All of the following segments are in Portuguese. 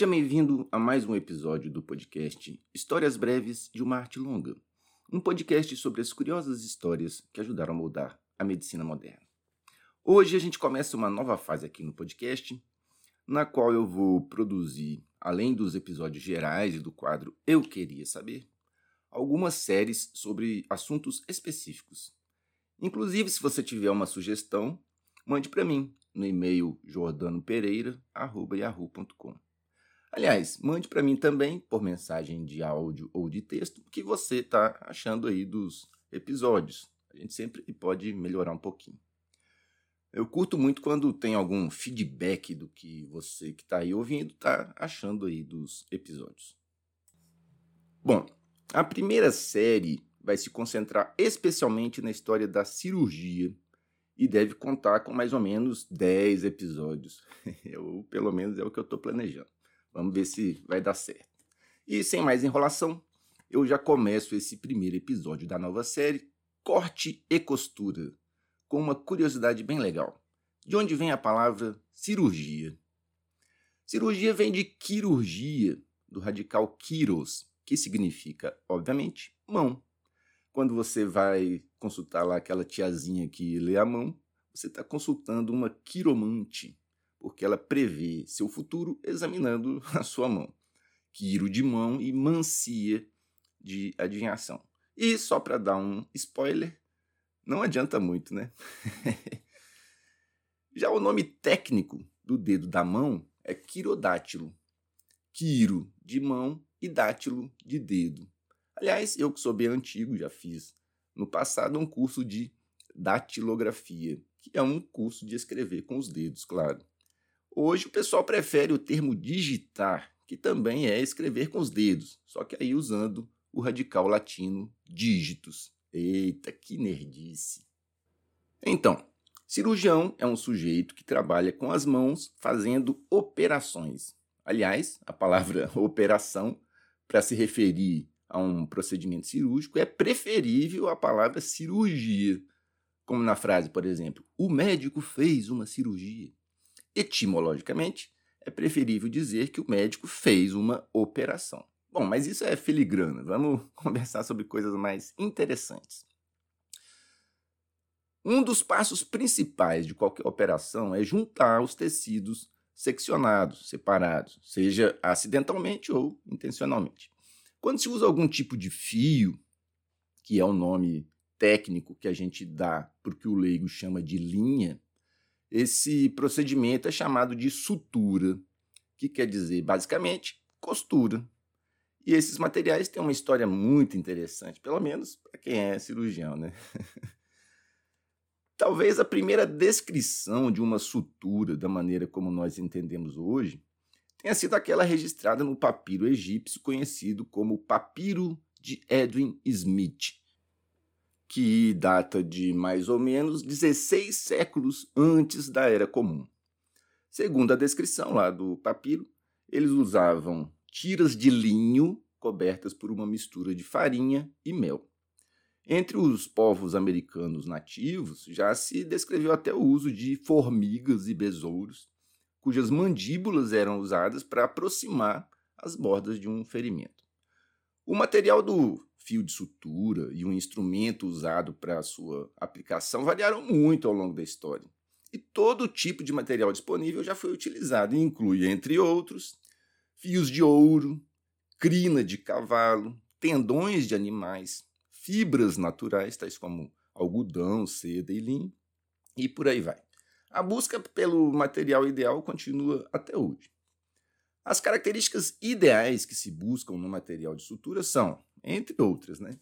Seja bem-vindo a mais um episódio do podcast Histórias Breves de uma Arte Longa, um podcast sobre as curiosas histórias que ajudaram a moldar a medicina moderna. Hoje a gente começa uma nova fase aqui no podcast, na qual eu vou produzir, além dos episódios gerais e do quadro Eu Queria Saber, algumas séries sobre assuntos específicos. Inclusive, se você tiver uma sugestão, mande para mim no e-mail jordanopereira.yahoo.com. Aliás, mande para mim também, por mensagem de áudio ou de texto, o que você está achando aí dos episódios. A gente sempre pode melhorar um pouquinho. Eu curto muito quando tem algum feedback do que você que está aí ouvindo está achando aí dos episódios. Bom, a primeira série vai se concentrar especialmente na história da cirurgia e deve contar com mais ou menos 10 episódios. ou pelo menos é o que eu estou planejando. Vamos ver se vai dar certo. E sem mais enrolação, eu já começo esse primeiro episódio da nova série, Corte e Costura, com uma curiosidade bem legal. De onde vem a palavra cirurgia? Cirurgia vem de quirurgia, do radical kiros, que significa, obviamente, mão. Quando você vai consultar lá aquela tiazinha que lê a mão, você está consultando uma quiromante, porque ela prevê seu futuro examinando a sua mão. Quiro de mão e mancia de adivinhação. E só para dar um spoiler, não adianta muito, né? Já o nome técnico do dedo da mão é quirodátilo. Quiro de mão e dátilo de dedo. Aliás, eu que sou bem antigo, já fiz no passado um curso de datilografia, que é um curso de escrever com os dedos, claro. Hoje o pessoal prefere o termo digitar, que também é escrever com os dedos, só que aí usando o radical latino dígitos. Eita, que nerdice! Então, cirurgião é um sujeito que trabalha com as mãos fazendo operações. Aliás, a palavra operação, para se referir a um procedimento cirúrgico, é preferível a palavra cirurgia. Como na frase, por exemplo, o médico fez uma cirurgia. Etimologicamente, é preferível dizer que o médico fez uma operação. Bom, mas isso é filigrana. Vamos conversar sobre coisas mais interessantes. Um dos passos principais de qualquer operação é juntar os tecidos seccionados, separados, seja acidentalmente ou intencionalmente. Quando se usa algum tipo de fio, que é o nome técnico que a gente dá para o que o leigo chama de linha, esse procedimento é chamado de sutura, que quer dizer, basicamente, costura. E esses materiais têm uma história muito interessante, pelo menos para quem é cirurgião, né? Talvez a primeira descrição de uma sutura, da maneira como nós entendemos hoje, tenha sido aquela registrada no papiro egípcio conhecido como Papiro de Edwin Smith, que data de mais ou menos 16 séculos antes da Era Comum. Segundo a descrição lá do papiro, eles usavam tiras de linho cobertas por uma mistura de farinha e mel. Entre os povos americanos nativos, já se descreveu até o uso de formigas e besouros cujas mandíbulas eram usadas para aproximar as bordas de um ferimento. O material do fio de sutura e o instrumento usado para sua aplicação variaram muito ao longo da história. E todo tipo de material disponível já foi utilizado, e inclui, entre outros, fios de ouro, crina de cavalo, tendões de animais, fibras naturais, tais como algodão, seda e linho, e por aí vai. A busca pelo material ideal continua até hoje. As características ideais que se buscam no material de sutura são, entre outras, né,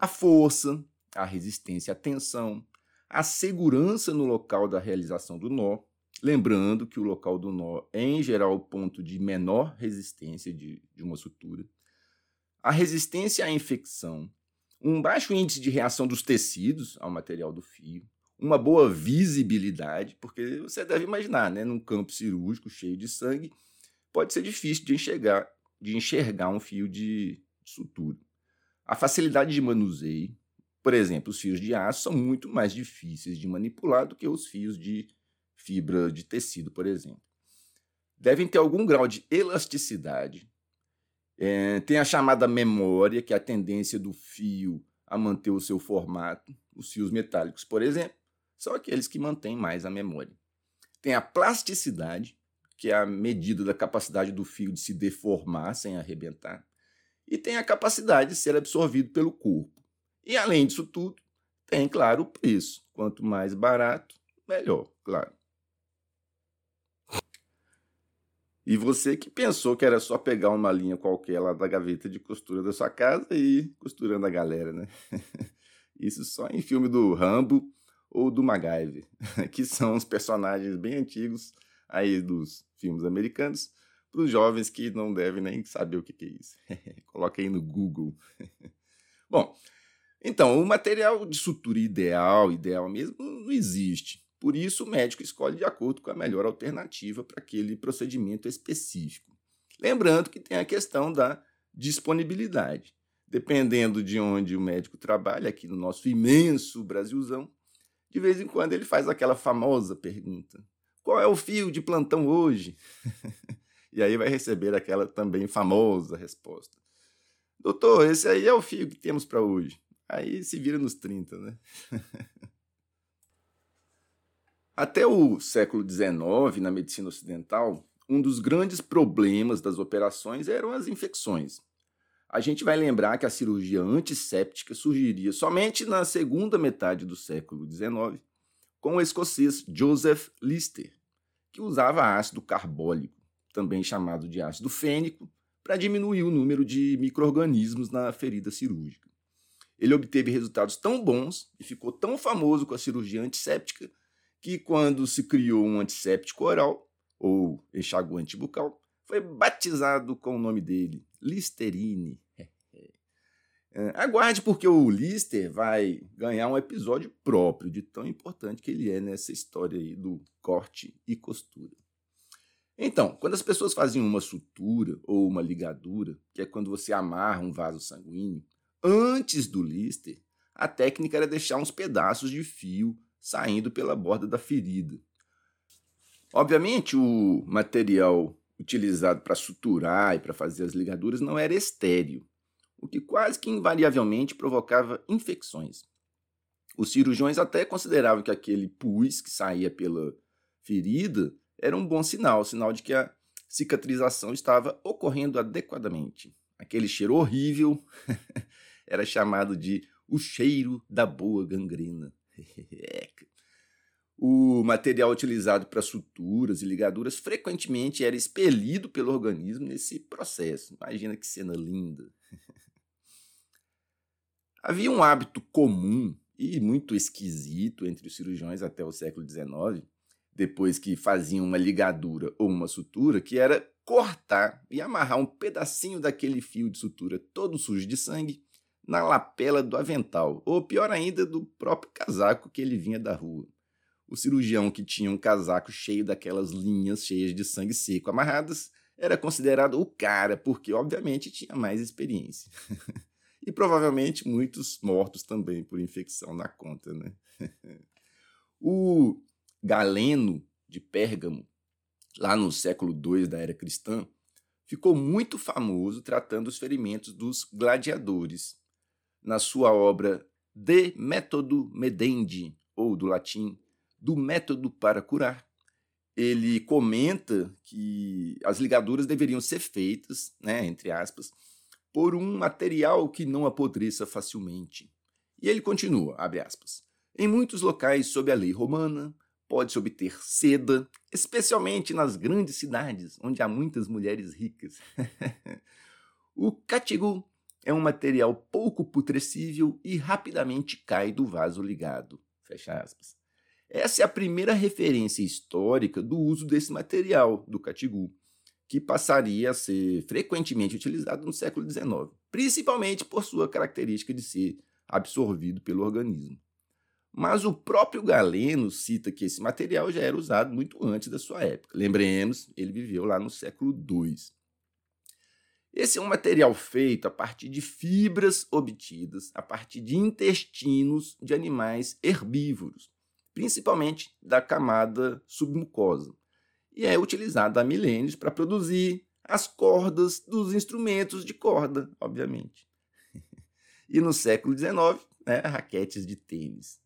a força, a resistência à tensão, a segurança no local da realização do nó, lembrando que o local do nó é, em geral, o ponto de menor resistência de, de uma sutura, a resistência à infecção, um baixo índice de reação dos tecidos ao material do fio, uma boa visibilidade, porque você deve imaginar, né, num campo cirúrgico cheio de sangue, pode ser difícil de enxergar, de enxergar um fio de sutura. A facilidade de manuseio, por exemplo, os fios de aço são muito mais difíceis de manipular do que os fios de fibra de tecido, por exemplo. devem ter algum grau de elasticidade, é, tem a chamada memória, que é a tendência do fio a manter o seu formato. Os fios metálicos, por exemplo, são aqueles que mantêm mais a memória. Tem a plasticidade, que é a medida da capacidade do fio de se deformar sem arrebentar. E tem a capacidade de ser absorvido pelo corpo. E além disso tudo, tem, claro, o preço. Quanto mais barato, melhor, claro. E você que pensou que era só pegar uma linha qualquer lá da gaveta de costura da sua casa e ir costurando a galera, né? Isso só em filme do Rambo ou do MacGyver, que são os personagens bem antigos aí dos filmes americanos, para os jovens que não devem nem saber o que é isso. Coloca aí no Google. Bom, então, o material de sutura ideal, ideal mesmo, não existe. Por isso, o médico escolhe de acordo com a melhor alternativa para aquele procedimento específico. Lembrando que tem a questão da disponibilidade. Dependendo de onde o médico trabalha, aqui no nosso imenso Brasilzão, de vez em quando ele faz aquela famosa pergunta: qual é o fio de plantão hoje? e aí vai receber aquela também famosa resposta: doutor, esse aí é o fio que temos para hoje. Aí se vira nos 30, né? Até o século XIX, na medicina ocidental, um dos grandes problemas das operações eram as infecções. A gente vai lembrar que a cirurgia antisséptica surgiria somente na segunda metade do século XIX, com o escocês Joseph Lister, que usava ácido carbólico, também chamado de ácido fênico, para diminuir o número de micro-organismos na ferida cirúrgica. Ele obteve resultados tão bons e ficou tão famoso com a cirurgia antisséptica que quando se criou um antisséptico oral, ou enxaguante bucal, foi batizado com o nome dele, Listerine. É, aguarde, porque o Lister vai ganhar um episódio próprio, de tão importante que ele é nessa história aí do corte e costura. Então, quando as pessoas faziam uma sutura ou uma ligadura, que é quando você amarra um vaso sanguíneo, antes do Lister, a técnica era deixar uns pedaços de fio saindo pela borda da ferida. Obviamente, o material utilizado para suturar e para fazer as ligaduras não era estéreo, o que quase que invariavelmente provocava infecções. Os cirurgiões até consideravam que aquele pus que saía pela ferida era um bom sinal, sinal de que a cicatrização estava ocorrendo adequadamente. Aquele cheiro horrível era chamado de o cheiro da boa gangrena. o material utilizado para suturas e ligaduras frequentemente era expelido pelo organismo nesse processo. Imagina que cena linda. Havia um hábito comum e muito esquisito entre os cirurgiões até o século XIX, depois que faziam uma ligadura ou uma sutura, que era cortar e amarrar um pedacinho daquele fio de sutura todo sujo de sangue na lapela do avental, ou pior ainda, do próprio casaco que ele vinha da rua. O cirurgião que tinha um casaco cheio daquelas linhas cheias de sangue seco amarradas era considerado o cara, porque obviamente tinha mais experiência. e provavelmente muitos mortos também por infecção na conta, né? o Galeno de Pérgamo, lá no século II da era cristã, ficou muito famoso tratando os ferimentos dos gladiadores na sua obra De Método Medendi, ou do latim, do método para curar. Ele comenta que as ligaduras deveriam ser feitas, né, entre aspas, por um material que não apodreça facilmente. E ele continua, abre aspas, em muitos locais sob a lei romana, pode-se obter seda, especialmente nas grandes cidades, onde há muitas mulheres ricas. o catigu é um material pouco putrescível e rapidamente cai do vaso ligado. Fecha aspas. Essa é a primeira referência histórica do uso desse material, do catigu, que passaria a ser frequentemente utilizado no século XIX, principalmente por sua característica de ser absorvido pelo organismo. Mas o próprio Galeno cita que esse material já era usado muito antes da sua época. Lembremos, ele viveu lá no século II. Esse é um material feito a partir de fibras obtidas a partir de intestinos de animais herbívoros, principalmente da camada submucosa. e é utilizado há milênios para produzir as cordas dos instrumentos de corda, obviamente. e no século XIX, né, raquetes de tênis.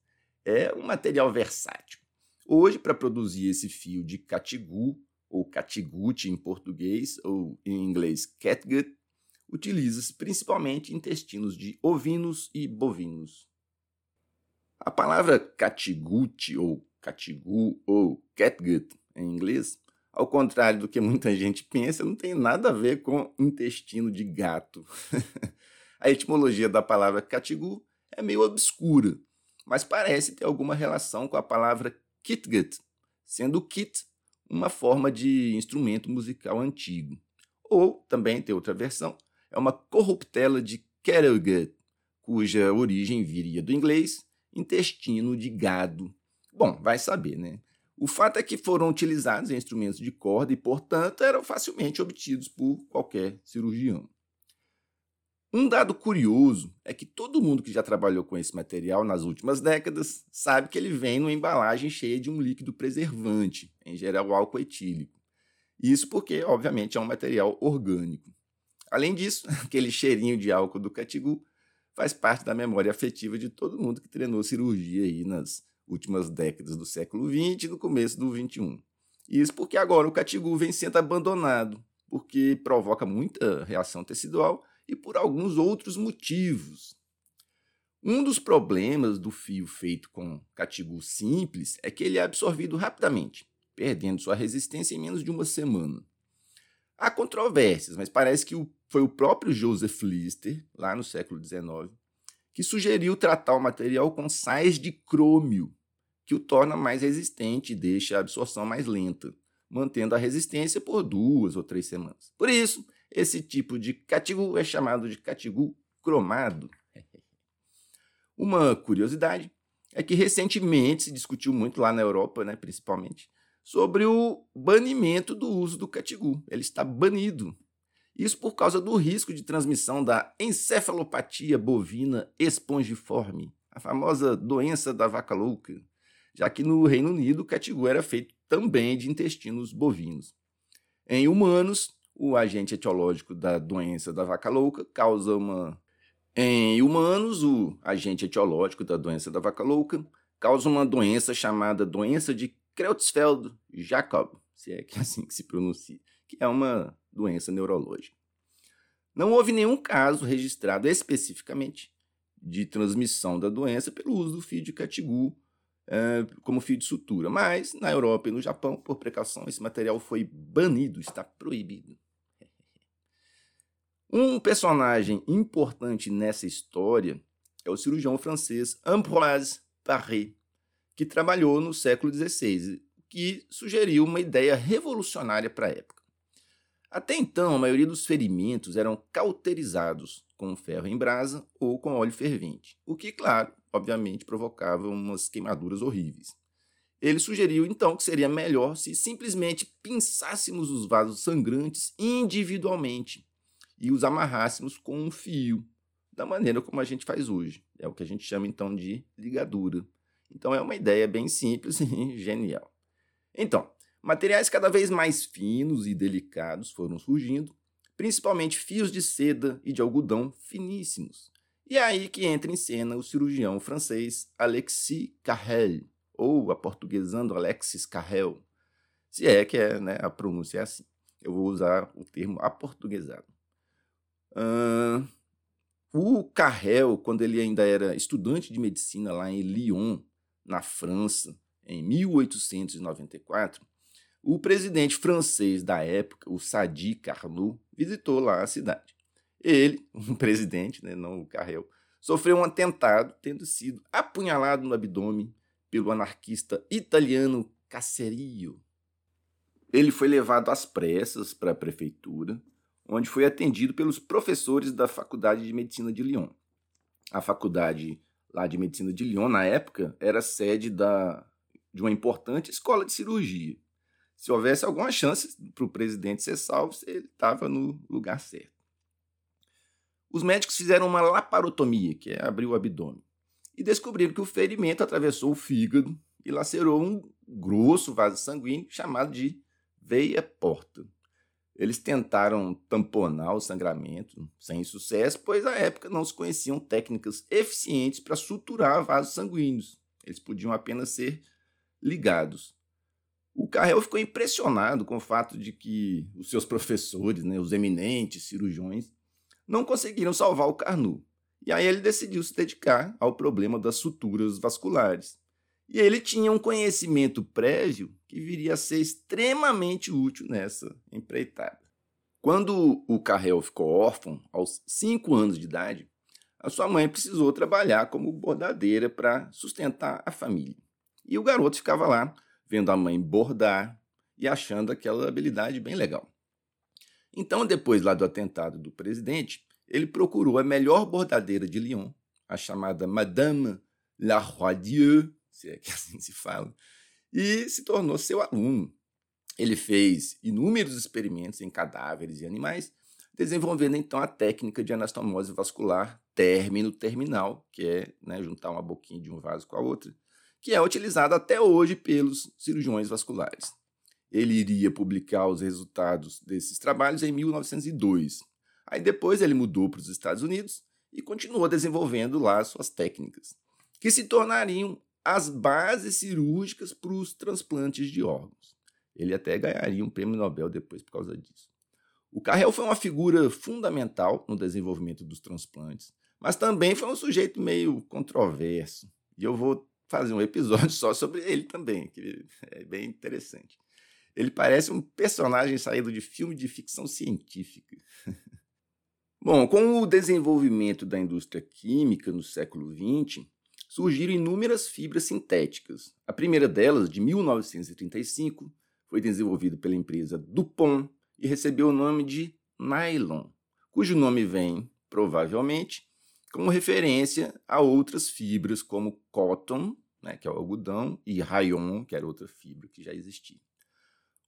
É um material versátil. Hoje, para produzir esse fio de catigu, ou catiguti em português, ou em inglês catgut, utiliza-se principalmente intestinos de ovinos e bovinos. A palavra catiguti, ou catigu, ou catgut em inglês, ao contrário do que muita gente pensa, não tem nada a ver com intestino de gato. a etimologia da palavra catigu é meio obscura, mas parece ter alguma relação com a palavra kitgut, sendo kit uma forma de instrumento musical antigo. Ou, também tem outra versão, é uma corruptela de catgut, cuja origem viria do inglês intestino de gado. Bom, vai saber, né? O fato é que foram utilizados instrumentos de corda e, portanto, eram facilmente obtidos por qualquer cirurgião. Um dado curioso é que todo mundo que já trabalhou com esse material nas últimas décadas sabe que ele vem numa embalagem cheia de um líquido preservante, em geral álcool etílico. Isso porque, obviamente, é um material orgânico. Além disso, aquele cheirinho de álcool do catigu faz parte da memória afetiva de todo mundo que treinou cirurgia aí nas últimas décadas do século XX e no começo do XXI. Isso porque agora o catigu vem sendo abandonado, porque provoca muita reação tecidual e por alguns outros motivos. Um dos problemas do fio feito com catigu simples é que ele é absorvido rapidamente, perdendo sua resistência em menos de uma semana. Há controvérsias, mas parece que foi o próprio Joseph Lister, lá no século XIX, que sugeriu tratar o material com sais de crômio, que o torna mais resistente e deixa a absorção mais lenta, mantendo a resistência por duas ou três semanas. Por isso, esse tipo de catigu é chamado de catigu cromado. Uma curiosidade é que recentemente se discutiu muito lá na Europa, né, principalmente, sobre o banimento do uso do catigu. Ele está banido. Isso por causa do risco de transmissão da encefalopatia bovina espongiforme, a famosa doença da vaca louca já que no Reino Unido o catigu era feito também de intestinos bovinos. Em humanos, o agente etiológico da doença da vaca louca causa uma. Em humanos, o agente etiológico da doença da vaca louca causa uma doença chamada doença de Creutzfeldt-Jakob, se é que é assim que se pronuncia, que é uma doença neurológica. Não houve nenhum caso registrado especificamente de transmissão da doença pelo uso do fio de catigu é, como fio de sutura. Mas na Europa e no Japão, por precaução, esse material foi banido, está proibido. Um personagem importante nessa história é o cirurgião francês Ambroise Paré, que trabalhou no século XVI, que sugeriu uma ideia revolucionária para a época. Até então, a maioria dos ferimentos eram cauterizados com ferro em brasa ou com óleo fervente, o que, claro, obviamente provocava umas queimaduras horríveis. Ele sugeriu então que seria melhor se simplesmente pinçássemos os vasos sangrantes individualmente e os amarrássemos com um fio, da maneira como a gente faz hoje. É o que a gente chama então de ligadura. Então é uma ideia bem simples e genial. Então, materiais cada vez mais finos e delicados foram surgindo, principalmente fios de seda e de algodão finíssimos, e é aí que entra em cena o cirurgião francês Alexis Carrel, ou aportuguesando Alexis Carrel, se é que é, né, a pronúncia é assim. Eu vou usar o termo aportuguesado. Uh, o Carrel, quando ele ainda era estudante de medicina lá em Lyon, na França, em 1894, o presidente francês da época, o Sadi Carnot, visitou lá a cidade. Ele, o presidente, né, não o Carrel, sofreu um atentado, tendo sido apunhalado no abdômen pelo anarquista italiano Casserio. Ele foi levado às pressas para a prefeitura, onde foi atendido pelos professores da Faculdade de Medicina de Lyon. A faculdade lá de Medicina de Lyon, na época, era sede da, de uma importante escola de cirurgia. Se houvesse alguma chance para o presidente ser salvo, ele estava no lugar certo. Os médicos fizeram uma laparotomia, que é abrir o abdômen, e descobriram que o ferimento atravessou o fígado e lacerou um grosso vaso sanguíneo chamado de veia porta. Eles tentaram tamponar o sangramento, sem sucesso, pois à época não se conheciam técnicas eficientes para suturar vasos sanguíneos. Eles podiam apenas ser ligados. O Carrel ficou impressionado com o fato de que os seus professores, né, os eminentes cirurgiões, não conseguiram salvar o Carnu. E aí ele decidiu se dedicar ao problema das suturas vasculares. E ele tinha um conhecimento prévio que viria a ser extremamente útil nessa empreitada. Quando o Carrel ficou órfão, aos 5 anos de idade, a sua mãe precisou trabalhar como bordadeira para sustentar a família. E o garoto ficava lá vendo a mãe bordar e achando aquela habilidade bem legal. Então, depois lá do atentado do presidente, ele procurou a melhor bordadeira de Lyon, a chamada Madame Larroidieu, se é que assim se fala, e se tornou seu aluno. Ele fez inúmeros experimentos em cadáveres e animais, desenvolvendo então a técnica de anastomose vascular término-terminal, que é né, juntar uma boquinha de um vaso com a outra, que é utilizado até hoje pelos cirurgiões vasculares. Ele iria publicar os resultados desses trabalhos em 1902. Aí depois ele mudou para os Estados Unidos e continuou desenvolvendo lá suas técnicas, que se tornariam as bases cirúrgicas para os transplantes de órgãos. Ele até ganharia um prêmio Nobel depois por causa disso. O Carrel foi uma figura fundamental no desenvolvimento dos transplantes, mas também foi um sujeito meio controverso. E eu vou fazer um episódio só sobre ele também, que é bem interessante. Ele parece um personagem saído de filme de ficção científica. Bom, com o desenvolvimento da indústria química no século XX, surgiram inúmeras fibras sintéticas. A primeira delas, de 1935, foi desenvolvida pela empresa DuPont e recebeu o nome de nylon, cujo nome vem, provavelmente, como referência a outras fibras como cotton, né, que é o algodão, e rayon, que era outra fibra que já existia.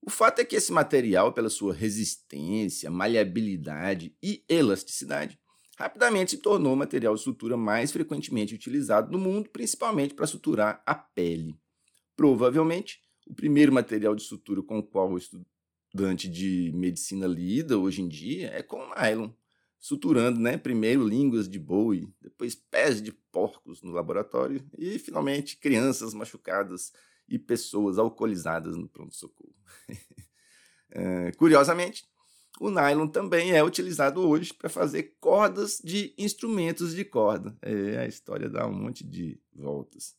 O fato é que esse material, pela sua resistência, maleabilidade e elasticidade, rapidamente se tornou o material de sutura mais frequentemente utilizado no mundo, principalmente para suturar a pele. Provavelmente, o primeiro material de sutura com o qual o estudante de medicina lida hoje em dia é com nylon, suturando, né, primeiro línguas de boi, depois pés de porcos no laboratório e finalmente crianças machucadas e pessoas alcoolizadas no pronto-socorro. é, curiosamente, o nylon também é utilizado hoje para fazer cordas de instrumentos de corda. É, a história dá um monte de voltas.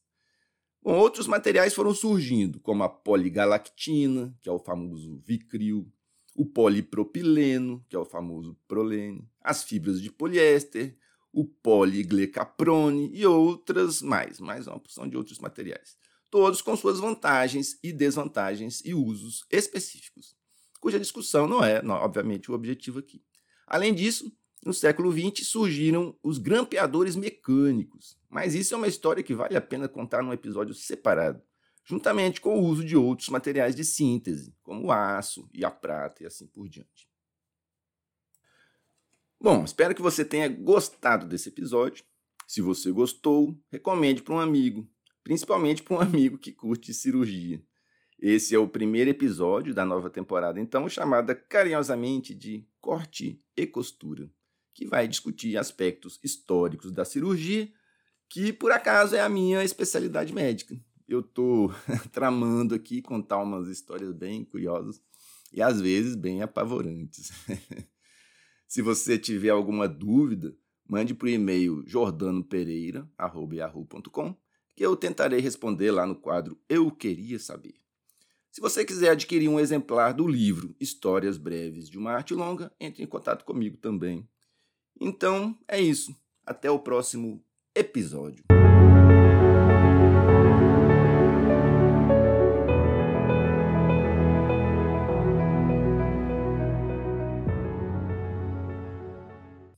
Bom, outros materiais foram surgindo, como a poligalactina, que é o famoso Vicril, o polipropileno, que é o famoso prolene, as fibras de poliéster, o poliglecaprone e outras mais, mais uma porção de outros materiais. Todos com suas vantagens e desvantagens e usos específicos, cuja discussão não é, obviamente, o objetivo aqui. Além disso, no século XX surgiram os grampeadores mecânicos, mas isso é uma história que vale a pena contar num episódio separado juntamente com o uso de outros materiais de síntese, como o aço e a prata e assim por diante. Bom, espero que você tenha gostado desse episódio. Se você gostou, recomende para um amigo, principalmente para um amigo que curte cirurgia. Esse é o primeiro episódio da nova temporada, então, chamada carinhosamente de Corte e Costura, que vai discutir aspectos históricos da cirurgia, que por acaso é a minha especialidade médica eu tô tramando aqui contar umas histórias bem curiosas e às vezes bem apavorantes. Se você tiver alguma dúvida, mande para o e-mail jordanopereira.com que eu tentarei responder lá no quadro Eu Queria Saber. Se você quiser adquirir um exemplar do livro Histórias Breves de uma Arte Longa, entre em contato comigo também. Então, é isso. Até o próximo episódio.